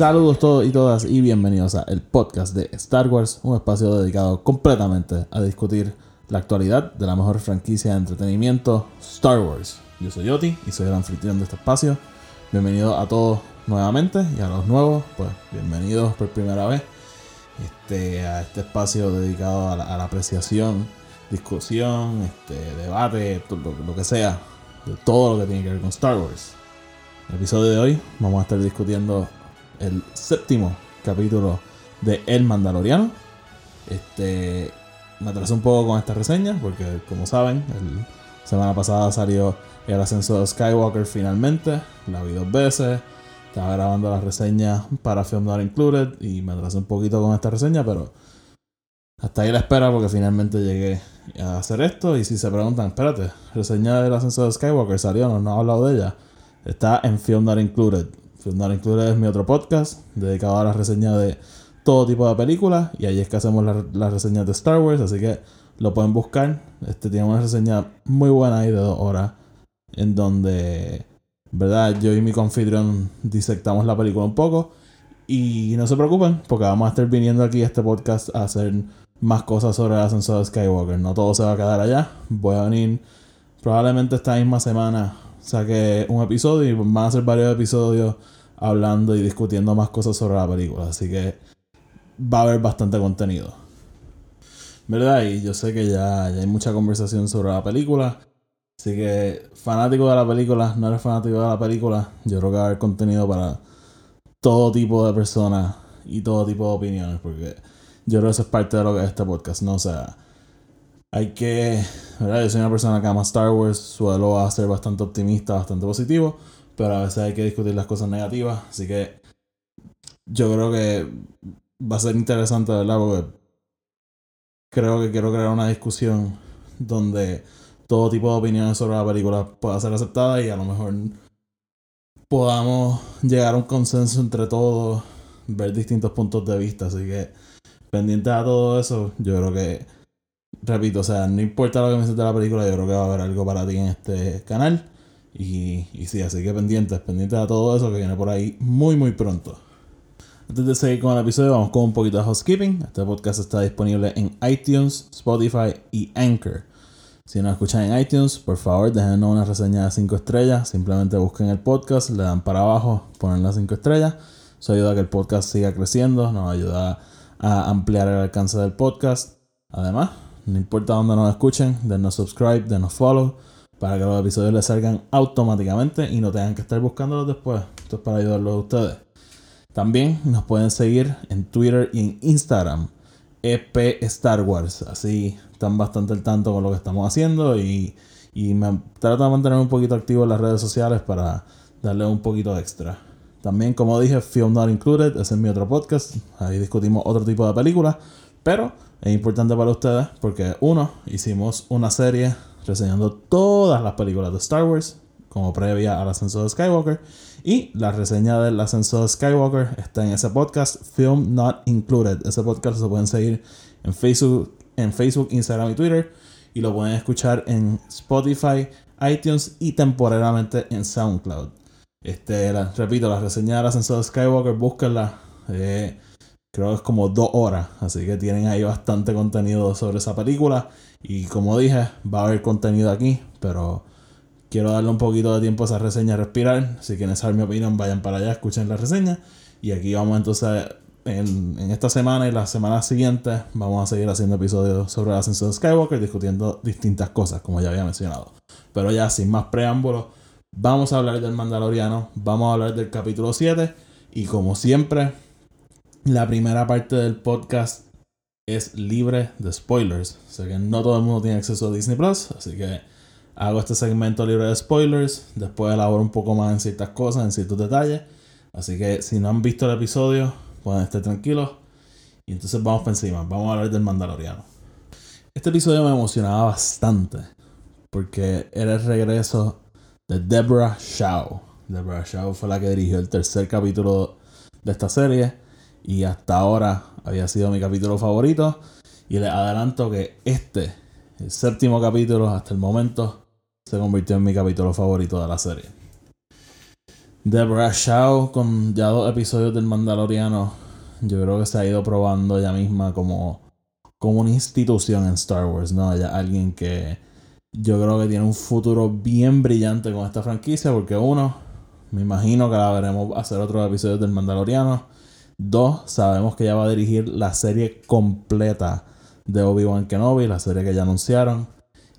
Saludos todos y todas y bienvenidos a el podcast de Star Wars, un espacio dedicado completamente a discutir la actualidad de la mejor franquicia de entretenimiento, Star Wars. Yo soy Yoti y soy el anfitrión de este espacio. Bienvenidos a todos nuevamente y a los nuevos, pues bienvenidos por primera vez este, a este espacio dedicado a la, a la apreciación, discusión, este, debate, lo, lo que sea, de todo lo que tiene que ver con Star Wars. En el episodio de hoy vamos a estar discutiendo el séptimo capítulo de El Mandaloriano. Este me atrasé un poco con esta reseña porque como saben, la semana pasada salió el ascenso de Skywalker finalmente, la vi dos veces. Estaba grabando la reseña para Film Not Included y me atrasé un poquito con esta reseña, pero hasta ahí la espera porque finalmente llegué a hacer esto. Y si se preguntan, espérate, reseña del ascenso de Skywalker salió, no, no he hablado de ella. Está en Film Not Included. Not Included es mi otro podcast dedicado a la reseña de todo tipo de películas. Y ahí es que hacemos las las reseñas de Star Wars. Así que lo pueden buscar. Este tiene una reseña muy buena ahí de dos horas. En donde, ¿verdad? Yo y mi confitrión disectamos la película un poco. Y no se preocupen, porque vamos a estar viniendo aquí a este podcast a hacer más cosas sobre el ascenso de Skywalker. No todo se va a quedar allá. Voy a venir probablemente esta misma semana saque un episodio y van a ser varios episodios hablando y discutiendo más cosas sobre la película. Así que va a haber bastante contenido. ¿Verdad? Y yo sé que ya, ya hay mucha conversación sobre la película. Así que fanático de la película, no eres fanático de la película, yo creo que va a haber contenido para todo tipo de personas y todo tipo de opiniones. Porque yo creo que eso es parte de lo que es este podcast, ¿no? O sea, hay que ¿verdad? Yo soy una persona que ama Star Wars, suelo ser bastante optimista, bastante positivo, pero a veces hay que discutir las cosas negativas, así que yo creo que va a ser interesante, ¿verdad? Porque creo que quiero crear una discusión donde todo tipo de opiniones sobre la película pueda ser aceptada y a lo mejor podamos llegar a un consenso entre todos, ver distintos puntos de vista, así que pendiente a todo eso, yo creo que repito, o sea, no importa lo que me de la película, yo creo que va a haber algo para ti en este canal. Y, y sí, así que pendientes, pendientes a todo eso que viene por ahí muy, muy pronto. Antes de seguir con el episodio, vamos con un poquito de housekeeping. Este podcast está disponible en iTunes, Spotify y Anchor. Si nos escuchan en iTunes, por favor, déjenos una reseña de 5 estrellas. Simplemente busquen el podcast, le dan para abajo, ponen las 5 estrellas. Eso ayuda a que el podcast siga creciendo, nos ayuda a ampliar el alcance del podcast. Además, no importa dónde nos escuchen, denos subscribe, denos follow, para que los episodios les salgan automáticamente y no tengan que estar buscándolos después. Esto es para ayudarlos a ustedes. También nos pueden seguir en Twitter y en Instagram, EP Star Wars. Así están bastante al tanto con lo que estamos haciendo y, y me trato de mantener un poquito activo en las redes sociales para darle un poquito extra. También, como dije, Film Not Included, ese es mi otro podcast. Ahí discutimos otro tipo de películas, pero es importante para ustedes porque, uno, hicimos una serie reseñando todas las películas de Star Wars como previa al ascenso de Skywalker. Y la reseña del ascenso de Skywalker está en ese podcast, Film Not Included. Ese podcast lo pueden seguir en Facebook, en Facebook, Instagram y Twitter. Y lo pueden escuchar en Spotify, iTunes y temporalmente en SoundCloud. Este, la- repito, la reseña del ascenso de Skywalker, búsquenla. Eh, creo que es como dos horas. Así que tienen ahí bastante contenido sobre esa película. Y como dije, va a haber contenido aquí. Pero quiero darle un poquito de tiempo a esa reseña a respirar. Si quieren saber mi opinión, vayan para allá, escuchen la reseña. Y aquí vamos entonces, en, en esta semana y las semanas siguientes, vamos a seguir haciendo episodios sobre el ascenso de Skywalker, discutiendo distintas cosas, como ya había mencionado. Pero ya sin más preámbulos, vamos a hablar del Mandaloriano, vamos a hablar del capítulo 7. Y como siempre, la primera parte del podcast es libre de spoilers. O que no todo el mundo tiene acceso a Disney Plus. Así que hago este segmento libre de spoilers. Después elaboro un poco más en ciertas cosas, en ciertos detalles. Así que si no han visto el episodio, pueden estar tranquilos. Y entonces vamos para encima, vamos a hablar del Mandaloriano. Este episodio me emocionaba bastante porque era el regreso de Deborah Shaw. Deborah Shaw fue la que dirigió el tercer capítulo de esta serie y hasta ahora había sido mi capítulo favorito. Y les adelanto que este, el séptimo capítulo hasta el momento, se convirtió en mi capítulo favorito de la serie. Deborah Shaw con ya dos episodios del Mandaloriano, yo creo que se ha ido probando ella misma como, como una institución en Star Wars, ¿no? Alguien que yo creo que tiene un futuro bien brillante con esta franquicia porque uno, me imagino que la veremos hacer otros episodios del Mandaloriano. Dos, sabemos que ella va a dirigir la serie completa de Obi-Wan Kenobi, la serie que ya anunciaron.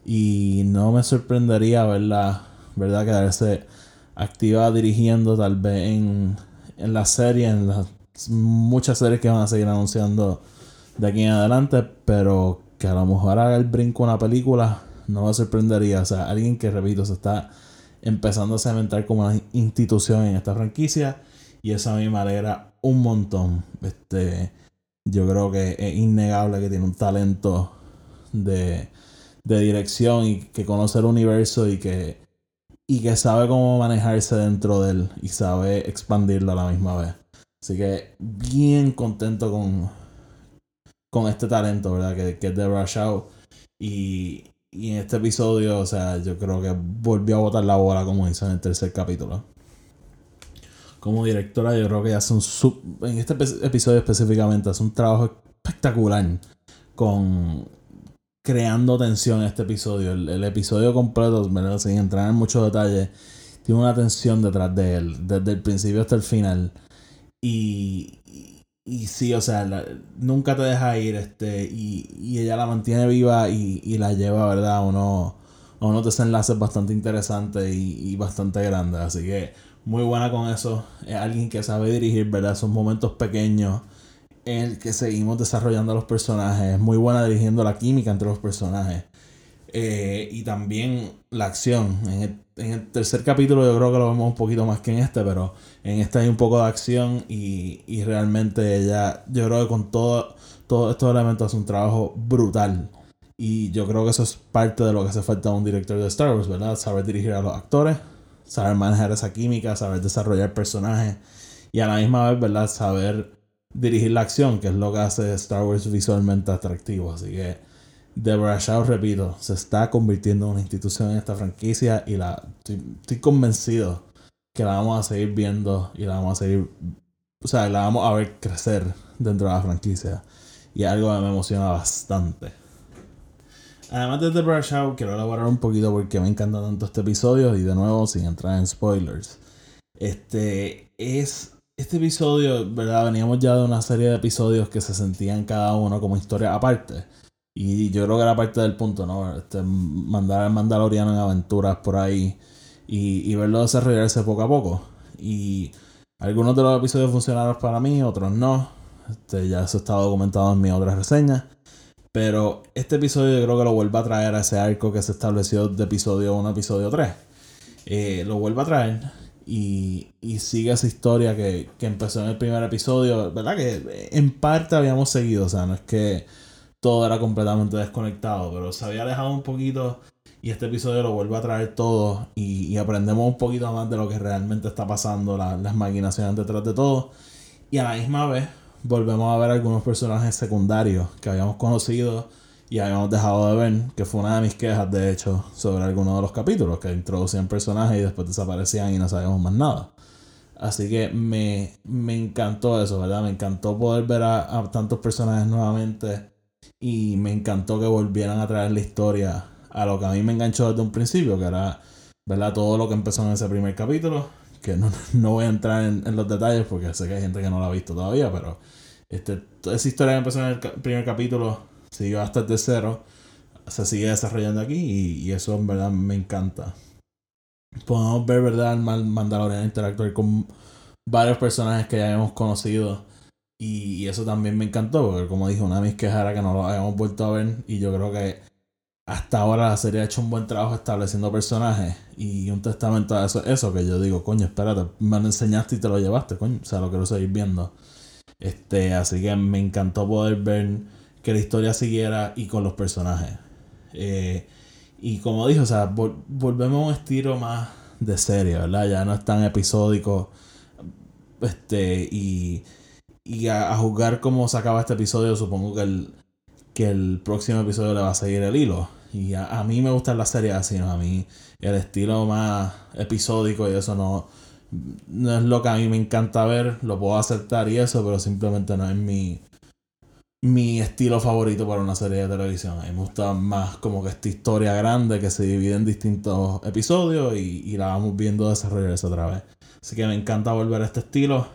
Y no me sorprendería verla, ¿verdad? Quedarse activa dirigiendo tal vez en, la serie, en las muchas series que van a seguir anunciando de aquí en adelante, pero que a lo mejor haga el brinco una película, no me sorprendería. O sea, alguien que, repito, se está empezando a cementar como una institución en esta franquicia. Y eso a mí me alegra un montón. Este, yo creo que es innegable que tiene un talento de, de dirección y que conoce el universo y que, y que sabe cómo manejarse dentro de él y sabe expandirlo a la misma vez. Así que bien contento con, con este talento, ¿verdad? Que, que es de Rush Out. Y, y en este episodio, o sea, yo creo que volvió a botar la bola como hizo en el tercer capítulo. Como directora, yo creo que hace un sub, en este episodio específicamente hace un trabajo espectacular con creando tensión en este episodio. El, episodio completo, sin entrar en muchos detalles, tiene una tensión detrás de él, desde el principio hasta el final. Y, y sí, o sea, nunca te deja ir, este, y, ella la mantiene viva y, la lleva, ¿verdad? A, uno, unos desenlaces bastante interesantes y, bastante grandes. Así que muy buena con eso. Es alguien que sabe dirigir, ¿verdad? Esos momentos pequeños en el que seguimos desarrollando los personajes. Es muy buena dirigiendo la química entre los personajes. Eh, y también la acción. En el, en el, tercer capítulo yo creo que lo vemos un poquito más que en este, pero en este hay un poco de acción y, y realmente ella, yo creo que con todo, todos estos elementos hace un trabajo brutal. Y yo creo que eso es parte de lo que hace falta a un director de Star Wars, ¿verdad? Saber dirigir a los actores, saber manejar esa química, saber desarrollar personajes y a la misma vez, ¿verdad? Saber dirigir la acción, que es lo que hace Star Wars visualmente atractivo. Así que Deborah Shaw, repito, se está convirtiendo en una institución en esta franquicia y la estoy, convencido que la vamos a seguir viendo y la vamos a seguir, o sea, la vamos a ver crecer dentro de la franquicia. Y algo que me emociona bastante. Además de Deborah Shaw, quiero elaborar un poquito porque me encanta tanto este episodio y de nuevo sin entrar en spoilers. Este es este episodio, ¿verdad? Veníamos ya de una serie de episodios que se sentían cada uno como historia aparte. Y yo creo que era parte del punto, ¿no? Este, mandar al Mandaloriano en aventuras por ahí y, y verlo desarrollarse poco a poco. Y algunos de los episodios funcionaron para mí, otros no. Este, ya eso está documentado en mi otra reseña. Pero este episodio yo creo que lo vuelve a traer a ese arco que se estableció de episodio 1 a episodio 3. Eh, lo vuelve a traer y, y sigue esa historia que, que empezó en el primer episodio, ¿verdad? Que en parte habíamos seguido, o sea, no es que todo era completamente desconectado, pero se había alejado un poquito y este episodio lo vuelve a traer todo y, aprendemos un poquito más de lo que realmente está pasando, las maquinaciones detrás de todo y a la misma vez volvemos a ver algunos personajes secundarios que habíamos conocido y habíamos dejado de ver, que fue una de mis quejas de hecho sobre algunos de los capítulos, que introducían personajes y después desaparecían y no sabíamos más nada. Así que me, me encantó eso, ¿verdad? Me encantó poder ver a tantos personajes nuevamente y me encantó que volvieran a traer la historia a lo que a mí me enganchó desde un principio, que era, ¿verdad? Todo lo que empezó en ese primer capítulo, que no, no voy a entrar en, los detalles porque sé que hay gente que no lo ha visto todavía, pero este, esa historia que empezó en el primer capítulo siguió hasta el tercero, se sigue desarrollando aquí y, y eso en verdad me encanta. Podemos ver, ¿verdad? El Mandalorian interactuar con varios personajes que ya hemos conocido y, eso también me encantó, porque como dije, una de mis quejas era que no lo habíamos vuelto a ver. Y yo creo que hasta ahora la serie ha hecho un buen trabajo estableciendo personajes y un testamento a eso, eso que yo digo, coño, espérate, me lo enseñaste y te lo llevaste, coño, o sea, lo quiero seguir viendo. Este, así que me encantó poder ver que la historia siguiera y con los personajes. Eh, y como dije, o sea, volvemos a un estilo más de serie, ¿verdad? Ya no es tan episódico. Este, y, y a, juzgar cómo se acaba este episodio, supongo que el, que el próximo episodio le va a seguir el hilo. Y a, mí me gusta la serie así, ¿no? A mí el estilo más episódico y eso no, no es lo que a mí me encanta ver, lo puedo aceptar y eso, pero simplemente no es mi, mi estilo favorito para una serie de televisión. A mí me gusta más como que esta historia grande que se divide en distintos episodios y, y la vamos viendo desarrollarse otra vez. Así que me encanta volver a este estilo.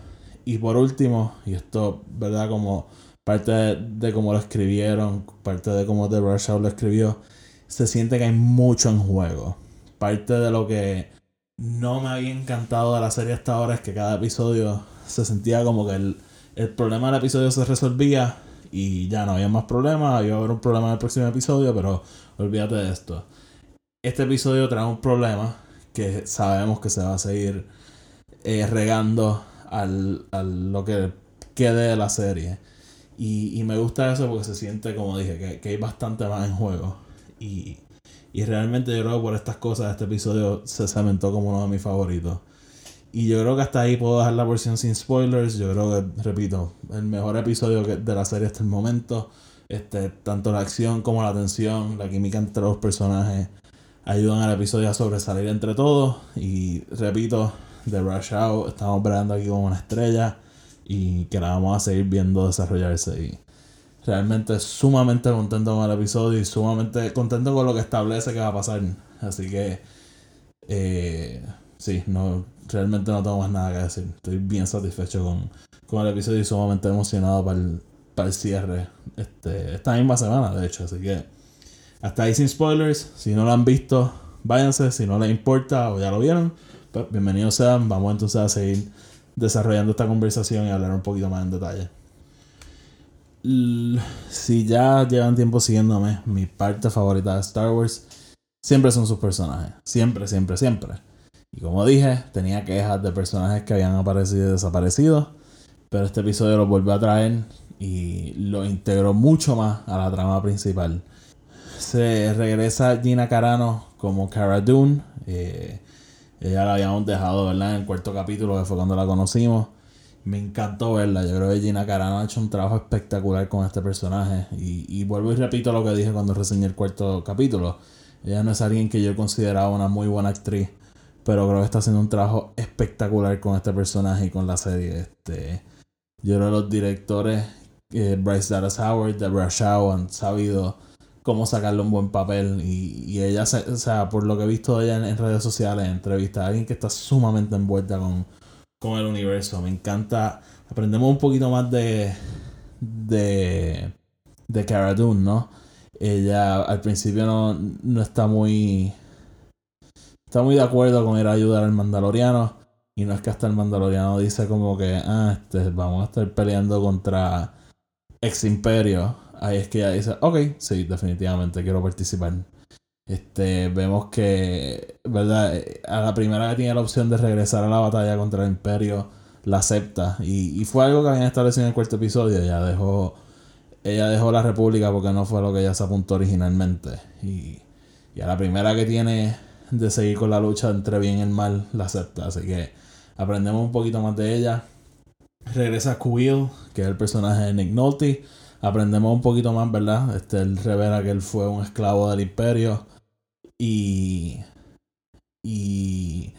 Y por último, y esto, ¿verdad? Como parte de, cómo lo escribieron, parte de cómo The Rush lo escribió, se siente que hay mucho en juego. Parte de lo que no me había encantado de la serie hasta ahora es que cada episodio se sentía como que el, el problema del episodio se resolvía y ya no había más problemas, había un problema en el próximo episodio, pero olvídate de esto. Este episodio trae un problema que sabemos que se va a seguir eh, regando al, al, lo que quede de la serie. Y, y, me gusta eso porque se siente, como dije, que, que hay bastante más en juego. Y, y realmente yo creo que por estas cosas este episodio se cementó como uno de mis favoritos. Y yo creo que hasta ahí puedo dejar la versión sin spoilers. Yo creo que, repito, el mejor episodio de la serie hasta el momento. Este, tanto la acción como la tensión, la química entre los personajes ayudan al episodio a sobresalir entre todos. Y repito, The Rush Out, estamos esperando aquí como una estrella y que la vamos a seguir viendo desarrollarse. Y realmente sumamente contento con el episodio y sumamente contento con lo que establece que va a pasar. Así que, eh, sí, no, realmente no tengo más nada que decir. Estoy bien satisfecho con, con el episodio y sumamente emocionado para el, para el cierre este, esta misma semana, de hecho. Así que, hasta ahí sin spoilers. Si no lo han visto, váyanse. Si no les importa o ya lo vieron, pues bienvenidos sean. Vamos entonces a seguir desarrollando esta conversación y hablar un poquito más en detalle si ya llevan tiempo siguiéndome, mi parte favorita de Star Wars siempre son sus personajes. Siempre, siempre, siempre. Y como dije, tenía quejas de personajes que habían aparecido y desaparecido. Pero este episodio lo volvió a traer y lo integró mucho más a la trama principal. Se regresa Gina Carano como Cara Dune. Eh, ella la habíamos dejado. En el cuarto capítulo, que fue cuando la conocimos. Me encantó verla. Yo creo que Gina Carano ha hecho un trabajo espectacular con este personaje. Y, vuelvo y repito lo que dije cuando reseñé el cuarto capítulo. Ella no es alguien que yo consideraba una muy buena actriz. Pero creo que está haciendo un trabajo espectacular con este personaje y con la serie. Este, yo creo que los directores, eh, Bryce Dallas Howard, Deborah Shaw, han sabido cómo sacarle un buen papel. Y, ella, o sea, por lo que he visto ella en, redes sociales, en entrevistas, alguien que está sumamente envuelta con con el universo. Me encanta. Aprendemos un poquito más de. de. de Cara Dune, ¿no? Ella al principio no, no está muy. Está muy de acuerdo con ir a ayudar al Mandaloriano. Y no es que hasta el Mandaloriano dice como que, ah, este, vamos a estar peleando contra ex imperio. Ahí es que ella dice, ok, sí, definitivamente quiero participar. Este, vemos que, ¿verdad? A la primera que tiene la opción de regresar a la batalla contra el Imperio, la acepta. Y, fue algo que habían establecido en el cuarto episodio. Ella dejó, ella dejó la República porque no fue lo que ella se apuntó originalmente. Y, y a la primera que tiene de seguir con la lucha entre bien y el mal, la acepta. Así que aprendemos un poquito más de ella. Regresa Quill, que es el personaje de Nick Nolte. Aprendemos un poquito más, ¿verdad? Este, él revela que él fue un esclavo del imperio y, y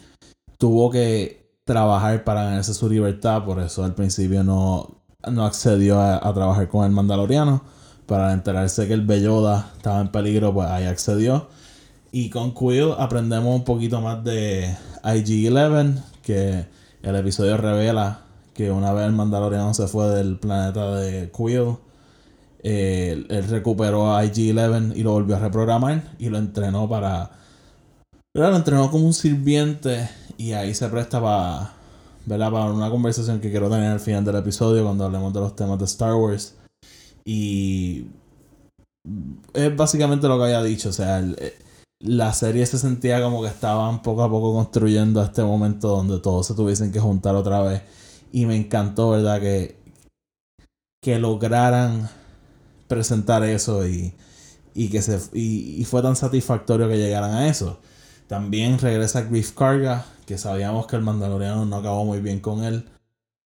tuvo que trabajar para ganarse su libertad, por eso al principio no, no accedió a, trabajar con el Mandaloriano. Para enterarse que el Belloda estaba en peligro, pues ahí accedió. Y con Quill aprendemos un poquito más de IG-11, que el episodio revela que una vez el Mandaloriano se fue del planeta de Quill, él, recuperó a IG-11 y lo volvió a reprogramar y lo entrenó para... Lo entrenó como un sirviente y ahí se presta para... Para una conversación que quiero tener al final del episodio cuando hablemos de los temas de Star Wars. Y es básicamente lo que había dicho. O sea, eh, la serie se sentía como que estaban poco a poco construyendo este momento donde todos se tuviesen que juntar otra vez. Y me encantó, ¿verdad? Que, que lograran presentar eso y, y que se y, fue tan satisfactorio que llegaran a eso. También regresa Grief Carga, que sabíamos que el Mandaloriano no acabó muy bien con él.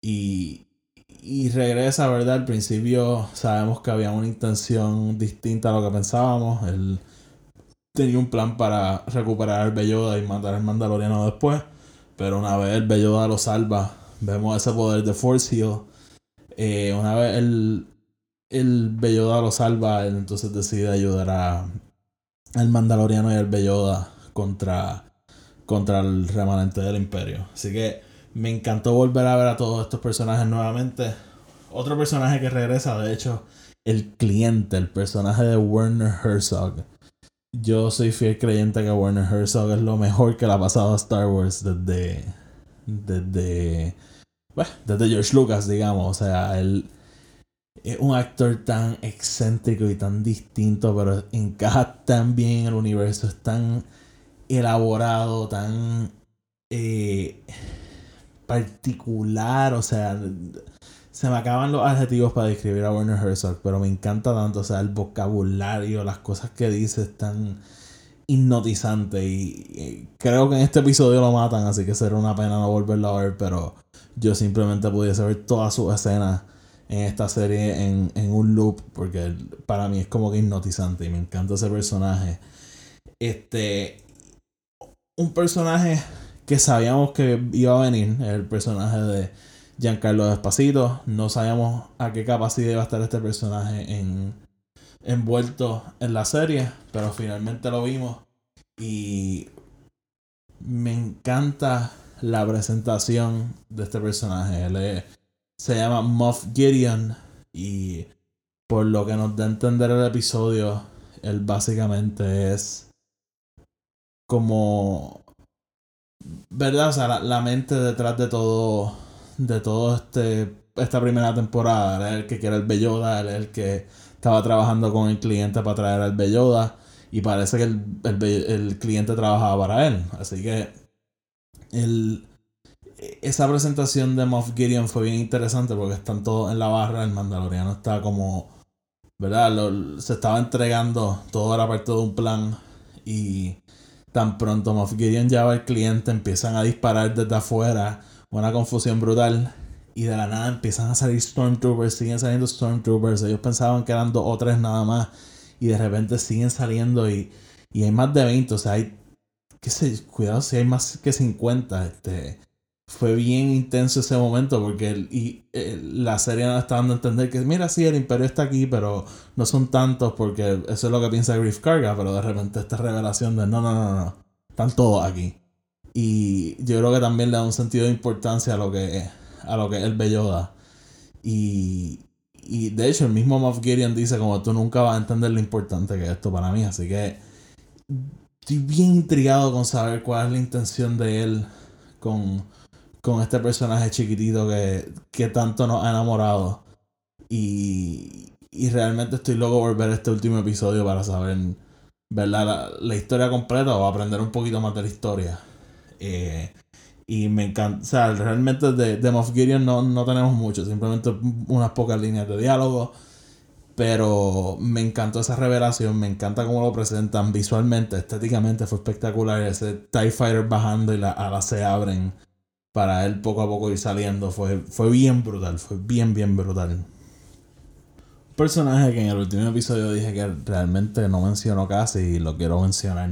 Y, y regresa, ¿verdad? Al principio sabemos que había una intención distinta a lo que pensábamos. Él tenía un plan para recuperar al Belloda y matar al Mandaloriano después. Pero una vez el Belloda lo salva, vemos ese poder de Force Heal. Eh, una vez el, el Belloda lo salva, entonces decide ayudar a, al Mandaloriano y al Belloda contra, contra el remanente del Imperio. Así que me encantó volver a ver a todos estos personajes nuevamente. Otro personaje que regresa, de hecho, el cliente, el personaje de Werner Herzog. Yo soy fiel creyente que Werner Herzog es lo mejor que le ha pasado a Star Wars desde. Desde. Bueno, desde George Lucas, digamos. O sea, él es un actor tan excéntrico y tan distinto, pero encaja tan bien en el universo. Es tan elaborado, tan. Eh, particular, o sea, se me acaban los adjetivos para describir a Werner Herzog, pero me encanta tanto, o sea, el vocabulario, las cosas que dice están hipnotizantes y, creo que en este episodio lo matan, así que será una pena no volverlo a ver, pero yo simplemente pudiese ver todas sus escenas en esta serie en, en un loop, porque para mí es como que hipnotizante y me encanta ese personaje. Este, un personaje que sabíamos que iba a venir, el personaje de Giancarlo Despacito. No sabíamos a qué capacidad iba a estar este personaje en, envuelto en la serie, pero finalmente lo vimos y me encanta la presentación de este personaje. Él se llama Moff Gideon y por lo que nos da a entender el episodio, él básicamente es como ¿verdad? O sea, la, mente detrás de todo, de todo este, esta primera temporada, era el que quiere el Belloda, es el que estaba trabajando con el cliente para traer al Belloda y parece que el, cliente trabajaba para él. Así que el, esa presentación de Moff Gideon fue bien interesante porque están todos en la barra, el mandaloriano está como, ¿verdad? se estaba entregando, todo era parte de un plan y Tan pronto Moff Gideon lleva al cliente, empiezan a disparar desde afuera, una confusión brutal. Y de la nada empiezan a salir Stormtroopers, siguen saliendo Stormtroopers. Ellos pensaban que eran dos o tres nada más. Y de repente siguen saliendo y, y hay más de 20. O sea, hay. Qué cuidado si hay más que 50. Este fue bien intenso ese momento porque el, y, la serie nos está dando a entender que, mira, sí, el imperio está aquí, pero no son tantos porque eso es lo que piensa Griff Carga, pero de repente esta revelación de, no, no, no, no, están todos aquí. Y yo creo que también le da un sentido de importancia a lo que, a lo que el Belloda. Y, y de hecho el mismo Moff Gideon dice como tú nunca vas a entender lo importante que es esto para mí, así que estoy bien intrigado con saber cuál es la intención de él con con este personaje chiquitito que, que tanto nos ha enamorado. Y, y realmente estoy loco por ver este último episodio para saber La, la, historia completa o aprender un poquito más de la historia. Eh, y me encanta, o sea, realmente de, de Moff Gideon no, no tenemos mucho, simplemente unas pocas líneas de diálogo. Pero me encantó esa revelación, me encanta cómo lo presentan visualmente, estéticamente fue espectacular. Ese TIE Fighter bajando y las alas se abren para él poco a poco ir saliendo. Fue, fue bien brutal, fue bien, bien brutal. Un personaje que en el último episodio dije que realmente no menciono casi y lo quiero mencionar.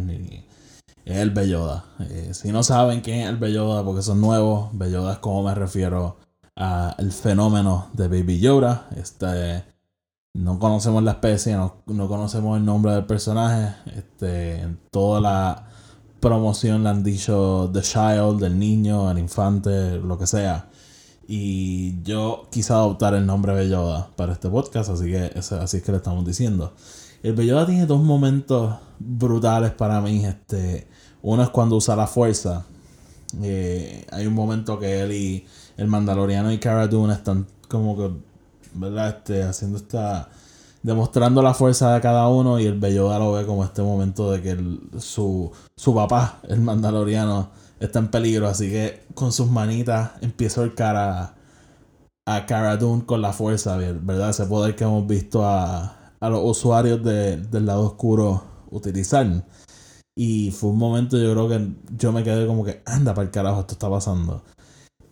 es el Belloda. Eh, si no saben quién es el Belloda porque son nuevos, Belloda es como me refiero al fenómeno de Baby Yoda. Este, no conocemos la especie, no, no conocemos el nombre del personaje. Este, en toda la promoción le han dicho The Child, el niño, el infante, lo que sea. Y yo quise adoptar el nombre Belloda para este podcast, así que así es que le estamos diciendo. El Belloda tiene dos momentos brutales para mí. Este, uno es cuando usa la fuerza. Eh, hay un momento que él y el Mandaloriano y Cara Dune están como que, ¿verdad? Este, haciendo esta demostrando la fuerza de cada uno y el Belloda lo ve como este momento de que su, su papá, el mandaloriano, está en peligro, así que con sus manitas empieza a ahorcar a, Cara Dune con la fuerza, ¿verdad? Ese poder que hemos visto a, a los usuarios del lado oscuro utilizar. Y fue un momento, yo creo que yo me quedé como que, anda para el carajo, esto está pasando.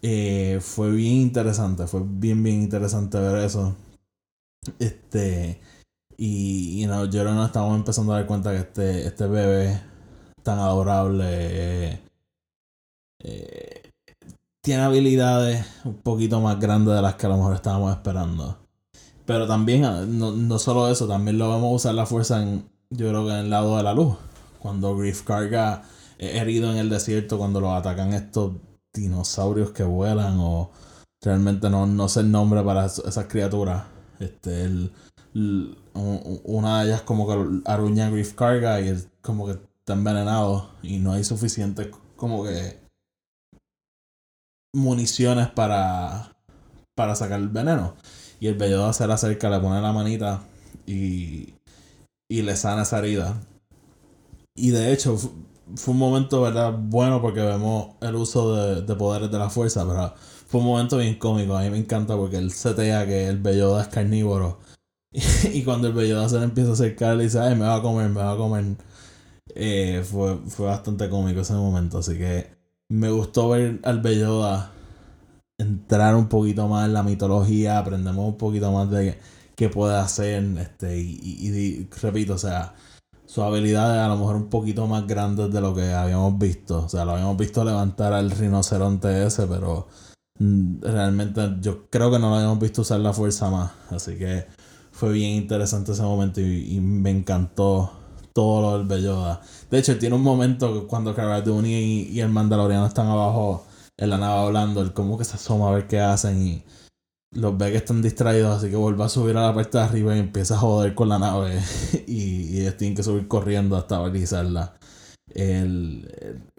Eh, fue bien interesante, fue bien, bien interesante ver eso. Este. Y, y no, yo no estamos empezando a dar cuenta que este, este bebé tan adorable eh, tiene habilidades un poquito más grandes de las que a lo mejor estábamos esperando. Pero también, ah, no, no solo eso, también lo vamos a usar la fuerza en, yo creo que en el lado de la luz. Cuando Griff carga herido en el desierto, cuando lo atacan estos dinosaurios que vuelan o realmente no, no sé el nombre para esas criaturas. Este, el, una de ellas como que aruña Griff Carga y es como que está envenenado y no hay suficiente como que municiones para para sacar el veneno. Y el Belloda se le acerca, le pone la manita y, y le sana esa herida. Y de hecho, fue un momento, ¿verdad? Bueno porque vemos el uso de, de, poderes de la fuerza, pero fue un momento bien cómico. A mí me encanta porque él setea que el Belloda es carnívoro. Y, cuando el Belloda se le empieza a acercar, le dice, ay, me va a comer, me va a comer. Eh, fue, fue bastante cómico ese momento, así que me gustó ver al Belloda entrar un poquito más en la mitología, aprendemos un poquito más de qué puede hacer, este, y, y repito, o sea, sus habilidades a lo mejor un poquito más grandes de lo que habíamos visto. O sea, lo habíamos visto levantar al rinoceronte ese, pero realmente yo creo que no lo habíamos visto usar la fuerza más. Así que fue bien interesante ese momento y, me encantó todo lo del Belloda. De hecho, tiene un momento cuando Cara y, y el Mandaloriano están abajo en la nave hablando, él como que se asoma a ver qué hacen y los ve que están distraídos, así que vuelve a subir a la parte de arriba y empieza a joder con la nave. y, y ellos tienen que subir corriendo hasta estabilizarla. El,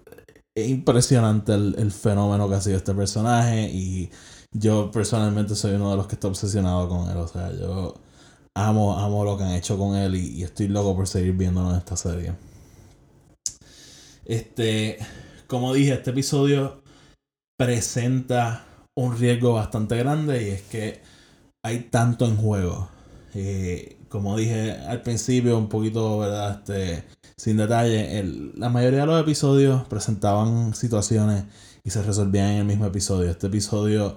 es impresionante el, fenómeno que ha sido este personaje. Y yo personalmente soy uno de los que está obsesionado con él. O sea, yo amo, amo lo que han hecho con él y, y estoy loco por seguir viéndolo en esta serie. Este, como dije, este episodio presenta un riesgo bastante grande y es que hay tanto en juego. Eh, como dije al principio, un poquito, ¿verdad? Este, sin detalle, la mayoría de los episodios presentaban situaciones y se resolvían en el mismo episodio. Este episodio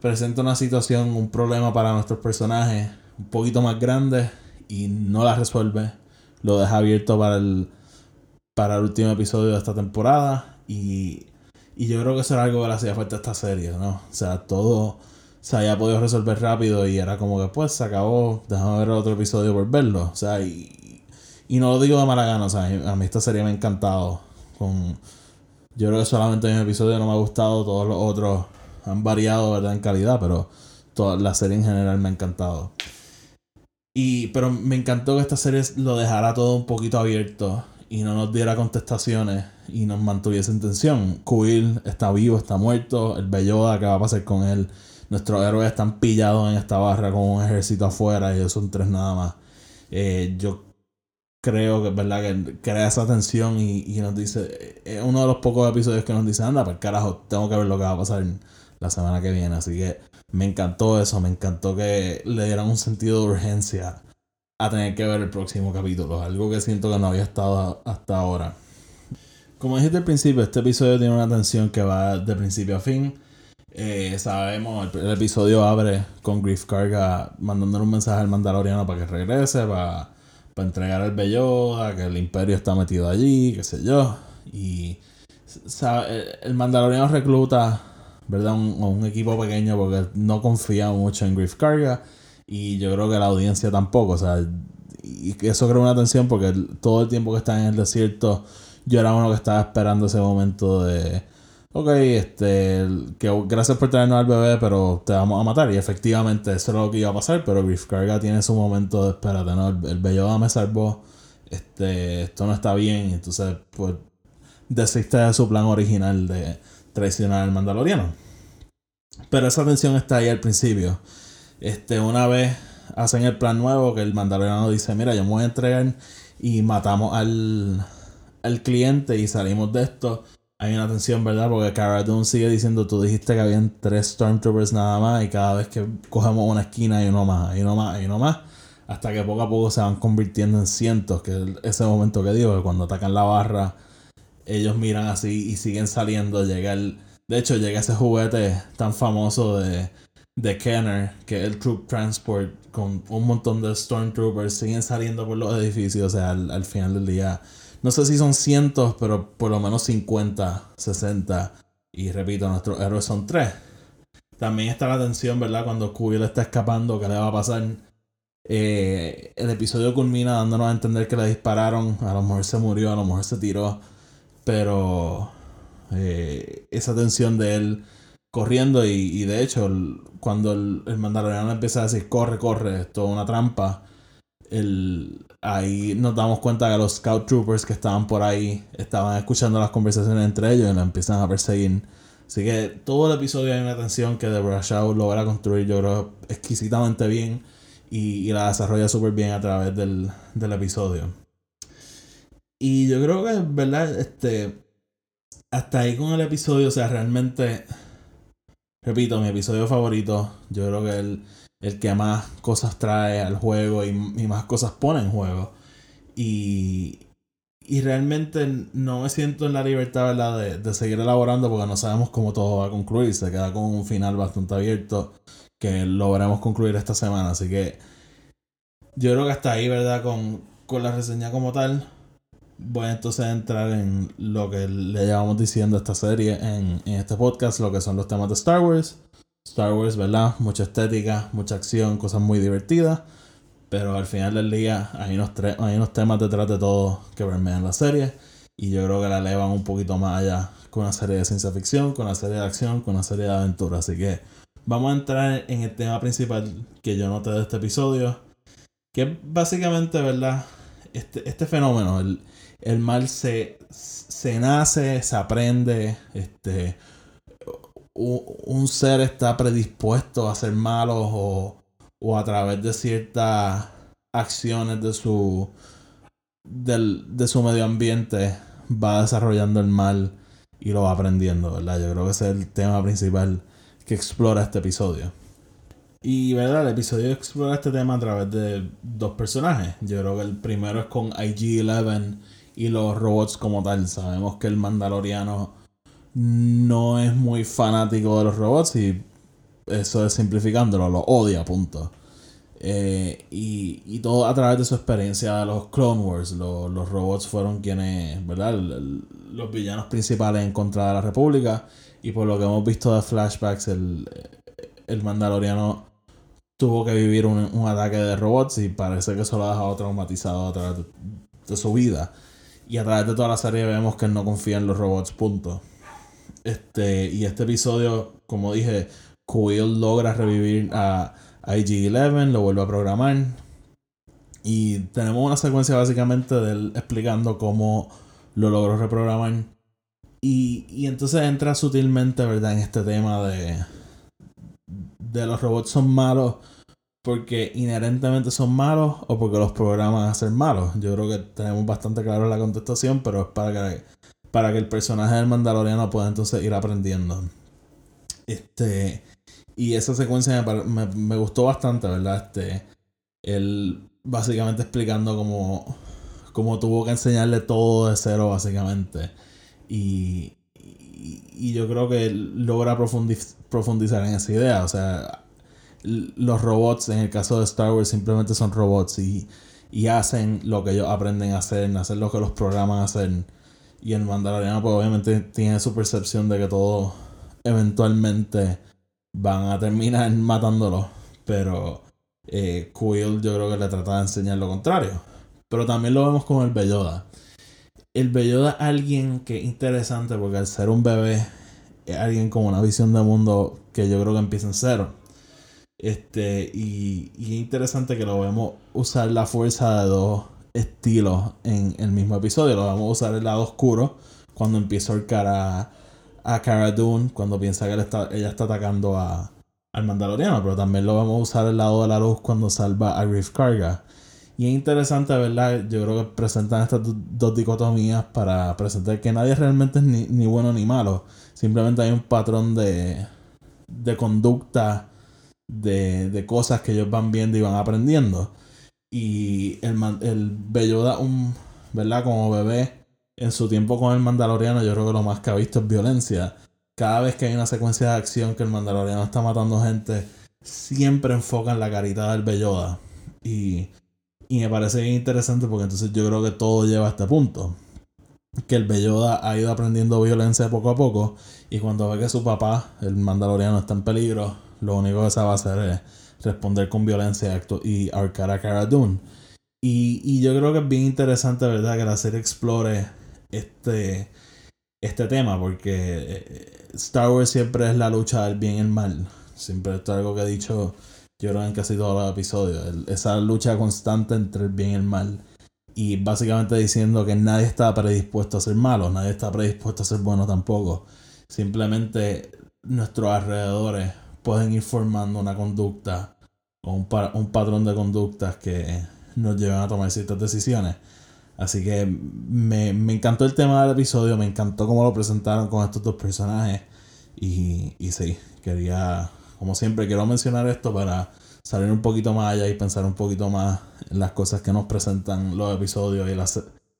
presenta una situación, un problema para nuestros personajes un poquito más grande y no la resuelve. Lo deja abierto para el, para el último episodio de esta temporada y y yo creo que eso era algo que le hacía falta a esta serie, ¿no? O sea, todo se había podido resolver rápido y era como que pues se acabó, déjame ver otro episodio por verlo. O sea, y, y no lo digo de mala gana, o sea, a mí esta serie me ha encantado. Con, yo creo que solamente un episodio no me ha gustado, todos los otros han variado, ¿verdad? En calidad, pero toda la serie en general me ha encantado. Y, pero me encantó que esta serie lo dejara todo un poquito abierto y no nos diera contestaciones y nos mantuviese en tensión. Quill está vivo, está muerto, el Belloda, ¿qué va a pasar con él? Nuestros héroes están pillados en esta barra con un ejército afuera y ellos son tres nada más. Eh, yo creo que verdad que crea esa tensión y, y, nos dice, es uno de los pocos episodios que nos dice, anda, para carajo, tengo que ver lo que va a pasar la semana que viene. Así que me encantó eso, me encantó que le dieran un sentido de urgencia a tener que ver el próximo capítulo. Algo que siento que no había estado hasta ahora. Como dijiste al principio, este episodio tiene una tensión que va de principio a fin. Eh, sabemos, el, episodio abre con Griff Carga mandándole un mensaje al Mandaloriano para que regrese, para, entregar el Belloda, que el Imperio está metido allí, qué sé yo. Y el Mandaloriano recluta, ¿verdad? Un, equipo pequeño porque no confía mucho en Griff Carga y yo creo que la audiencia tampoco, o sea, y eso crea una tensión porque todo el tiempo que está en el desierto, yo era uno que estaba esperando ese momento de, ok, este, gracias por traernos al bebé, pero te vamos a matar. Y efectivamente eso es lo que iba a pasar, pero Griff Carga tiene su momento de espérate, ¿no? El, bello me salvó, este, esto no está bien, entonces, pues, desiste de su plan original de traicionar al mandaloriano. Pero esa tensión está ahí al principio. Este, una vez hacen el plan nuevo que el mandaloriano dice, mira, yo me voy a entregar y matamos al cliente y salimos de esto. Hay una tensión, ¿verdad? Porque Cara sigue diciendo, tú dijiste que habían tres Stormtroopers nada más y cada vez que cogemos una esquina hay uno más, hay uno más, hay uno más. Hasta que poco a poco se van convirtiendo en cientos, que es ese momento que digo, que cuando atacan la barra, ellos miran así y siguen saliendo. Llega el, de hecho, llega ese juguete tan famoso de, de Kenner, que es el Troop Transport, con un montón de Stormtroopers, siguen saliendo por los edificios, o sea, al, al final del día no sé si son cientos, pero por lo menos 50, 60. Y repito, nuestros héroes son tres. También está la tensión, ¿verdad? Cuando le está escapando, ¿qué le va a pasar? Eh, el episodio culmina dándonos a entender que le dispararon. A lo mejor se murió, a lo mejor se tiró. Pero eh, esa tensión de él corriendo y, de hecho cuando el, el empieza a decir corre, corre, es toda una trampa el, ahí nos damos cuenta que los Scout Troopers que estaban por ahí estaban escuchando las conversaciones entre ellos y lo empiezan a perseguir. Así que todo el episodio hay una tensión que Deborah Shaw logra construir, yo creo, exquisitamente bien y, la desarrolla súper bien a través del, del episodio. Y yo creo que, ¿verdad? Este. Hasta ahí con el episodio, o sea, realmente. Repito, mi episodio favorito. Yo creo que el el que más cosas trae al juego y, más cosas pone en juego. Y, y realmente no me siento en la libertad ¿verdad? De, de, seguir elaborando porque no sabemos cómo todo va a concluir. Se queda con un final bastante abierto que logramos concluir esta semana. Así que yo creo que hasta ahí, ¿verdad? Con, con la reseña como tal. Voy entonces a entrar en lo que le llevamos diciendo a esta serie en, en este podcast, lo que son los temas de Star Wars. Star Wars, ¿verdad? Mucha estética, mucha acción, cosas muy divertidas. Pero al final del día hay unos, hay unos temas detrás de todo que permean la serie. Y yo creo que la elevan un poquito más allá con una serie de ciencia ficción, con una serie de acción, con una serie de aventura. Así que vamos a entrar en el tema principal que yo noté de este episodio. Que es básicamente, ¿verdad? Este, este fenómeno, el, el mal se, se nace, se aprende, este un ser está predispuesto a ser malo o, o a través de ciertas acciones de su del, de su medio ambiente va desarrollando el mal y lo va aprendiendo, ¿verdad? Yo creo que ese es el tema principal que explora este episodio. Y, ¿verdad? El episodio explora este tema a través de dos personajes. Yo creo que el primero es con IG-11 y los robots como tal. Sabemos que el mandaloriano no es muy fanático de los robots y eso es simplificándolo, lo odia, punto. Eh, y, todo a través de su experiencia de los Clone Wars. los robots fueron quienes, ¿verdad? los villanos principales en contra de la República. Y por lo que hemos visto de flashbacks, el, el Mandaloriano tuvo que vivir un, ataque de robots y parece que eso lo ha dejado traumatizado a través de, su vida. Y a través de toda la serie vemos que él no confía en los robots, punto. Este, y este episodio, como dije, Quill logra revivir a IG-11, lo vuelve a programar. Y tenemos una secuencia básicamente de él explicando cómo lo logró reprogramar. Y, y entonces entra sutilmente, ¿verdad?, en este tema de, de los robots son malos porque inherentemente son malos o porque los programan a ser malos. Yo creo que tenemos bastante claro la contestación, pero es para que para que el personaje del Mandaloriano pueda entonces ir aprendiendo. Este. Y esa secuencia me, me, gustó bastante, ¿verdad? Este. Él básicamente explicando cómo, cómo tuvo que enseñarle todo de cero, básicamente. Y, y, yo creo que logra profundizar en esa idea. O sea, los robots, en el caso de Star Wars, simplemente son robots y, y hacen lo que ellos aprenden a hacer, hacen lo que los programan a hacer. Y el Mandaloriano, pues obviamente tiene su percepción de que todos eventualmente van a terminar matándolo. Pero eh, Quill yo creo que le trata de enseñar lo contrario. Pero también lo vemos con el Belloda. El Belloda es alguien que es interesante porque al ser un bebé es alguien con una visión de mundo que yo creo que empieza en cero. Este, y, y es interesante que lo vemos usar la fuerza de dos estilos en el mismo episodio. Lo vamos a usar el lado oscuro cuando empieza a ahorcar a, Cara Dune, cuando piensa que está, ella está atacando a, al Mandaloriano, pero también lo vamos a usar el lado de la luz cuando salva a Griff Karga. Y es interesante, ¿verdad? Yo creo que presentan estas dos dicotomías para presentar que nadie realmente es ni, ni bueno ni malo. Simplemente hay un patrón de, de conducta, de, de cosas que ellos van viendo y van aprendiendo. Y el, el Belloda, un, ¿verdad? Como bebé, en su tiempo con el Mandaloriano, yo creo que lo más que ha visto es violencia. Cada vez que hay una secuencia de acción que el Mandaloriano está matando gente, siempre enfocan la carita del Belloda. Y, y me parece bien interesante porque entonces yo creo que todo lleva a este punto. Que el Belloda ha ido aprendiendo violencia poco a poco. Y cuando ve que su papá, el Mandaloriano, está en peligro, lo único que se va a hacer es responder con violencia y ahorcar a Cara Dune. Y, y, yo creo que es bien interesante, ¿verdad? Que la serie explore este, este tema, porque eh, Star Wars siempre es la lucha del bien y el mal. Siempre esto es algo que he dicho yo creo en casi todos los episodios. esa lucha constante entre el bien y el mal. Y básicamente diciendo que nadie está predispuesto a ser malo, nadie está predispuesto a ser bueno tampoco. Simplemente nuestros alrededores pueden ir formando una conducta o un, un patrón de conductas que nos llevan a tomar ciertas decisiones. Así que me, me, encantó el tema del episodio, me encantó cómo lo presentaron con estos dos personajes. Y, y sí, quería, como siempre, quiero mencionar esto para salir un poquito más allá y pensar un poquito más en las cosas que nos presentan los episodios y la,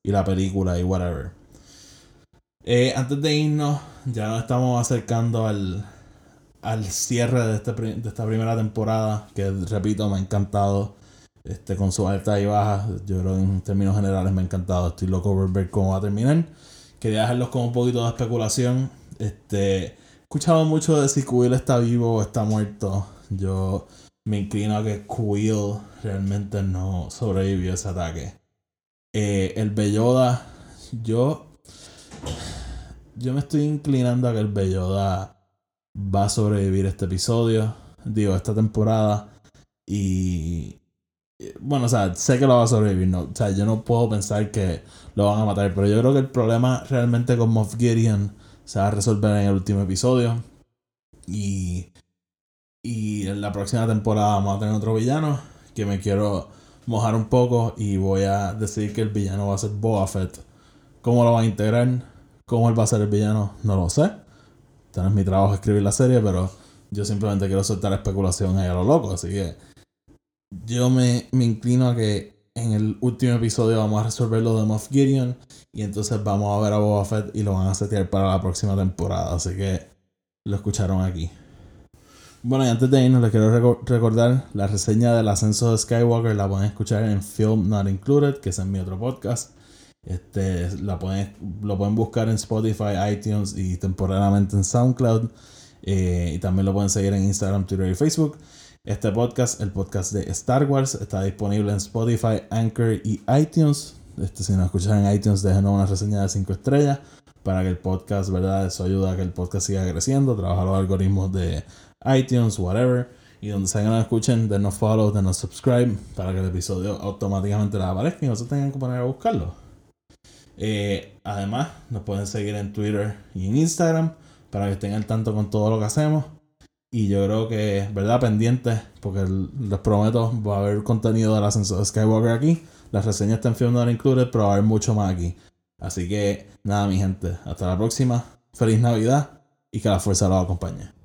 y la película y whatever. Eh, antes de irnos, ya nos estamos acercando al, al cierre de, este, de esta primera temporada, que repito, me ha encantado. Este, con su alta y baja, yo creo que en términos generales me ha encantado. Estoy loco por ver cómo va a terminar. Quería dejarlos con un poquito de especulación. Este, he escuchado mucho de si Quill está vivo o está muerto. Yo me inclino a que Quill realmente no sobrevivió a ese ataque. Eh, el Belloda, yo, yo me estoy inclinando a que el Belloda va a sobrevivir este episodio, digo, esta temporada. Y bueno, o sea, sé que lo va a sobrevivir, no, o sea, yo no puedo pensar que lo van a matar, pero yo creo que el problema realmente con Moff Gideon se va a resolver en el último episodio. Y, y en la próxima temporada vamos a tener otro villano que me quiero mojar un poco y voy a decir que el villano va a ser Boba Fett. ¿Cómo lo van a integrar? ¿Cómo él va a ser el villano? No lo sé. Este es mi trabajo escribir la serie, pero yo simplemente quiero soltar especulación ahí a lo loco, así que yo me, me inclino a que en el último episodio vamos a resolver lo de Moff Gideon y entonces vamos a ver a Boba Fett y lo van a setear para la próxima temporada, así que lo escucharon aquí. Bueno, y antes de irnos les quiero recordar la reseña del ascenso de Skywalker la pueden escuchar en Film Not Included, que es en mi otro podcast. Este, la pueden, lo pueden buscar en Spotify, iTunes y temporalmente en SoundCloud. Eh, y también lo pueden seguir en Instagram, Twitter y Facebook. Este podcast, el podcast de Star Wars, está disponible en Spotify, Anchor y iTunes. Este, si nos escuchan en iTunes, déjenos una reseña de 5 estrellas para que el podcast, ¿verdad? Eso ayuda a que el podcast siga creciendo, trabaja los algoritmos de iTunes, whatever. Y donde sea que nos escuchen, denos follow, denos subscribe para que el episodio automáticamente les aparezca y no se tengan que poner a buscarlo. Eh, además, nos pueden seguir en Twitter y en Instagram para que estén al tanto con todo lo que hacemos. Y yo creo que, ¿verdad? Pendiente, porque les prometo, va a haber contenido del ascenso de Skywalker aquí. Las reseñas están Film Not Included, pero va a haber mucho más aquí. Así que, nada, mi gente. Hasta la próxima. Feliz Navidad y que la fuerza los acompañe.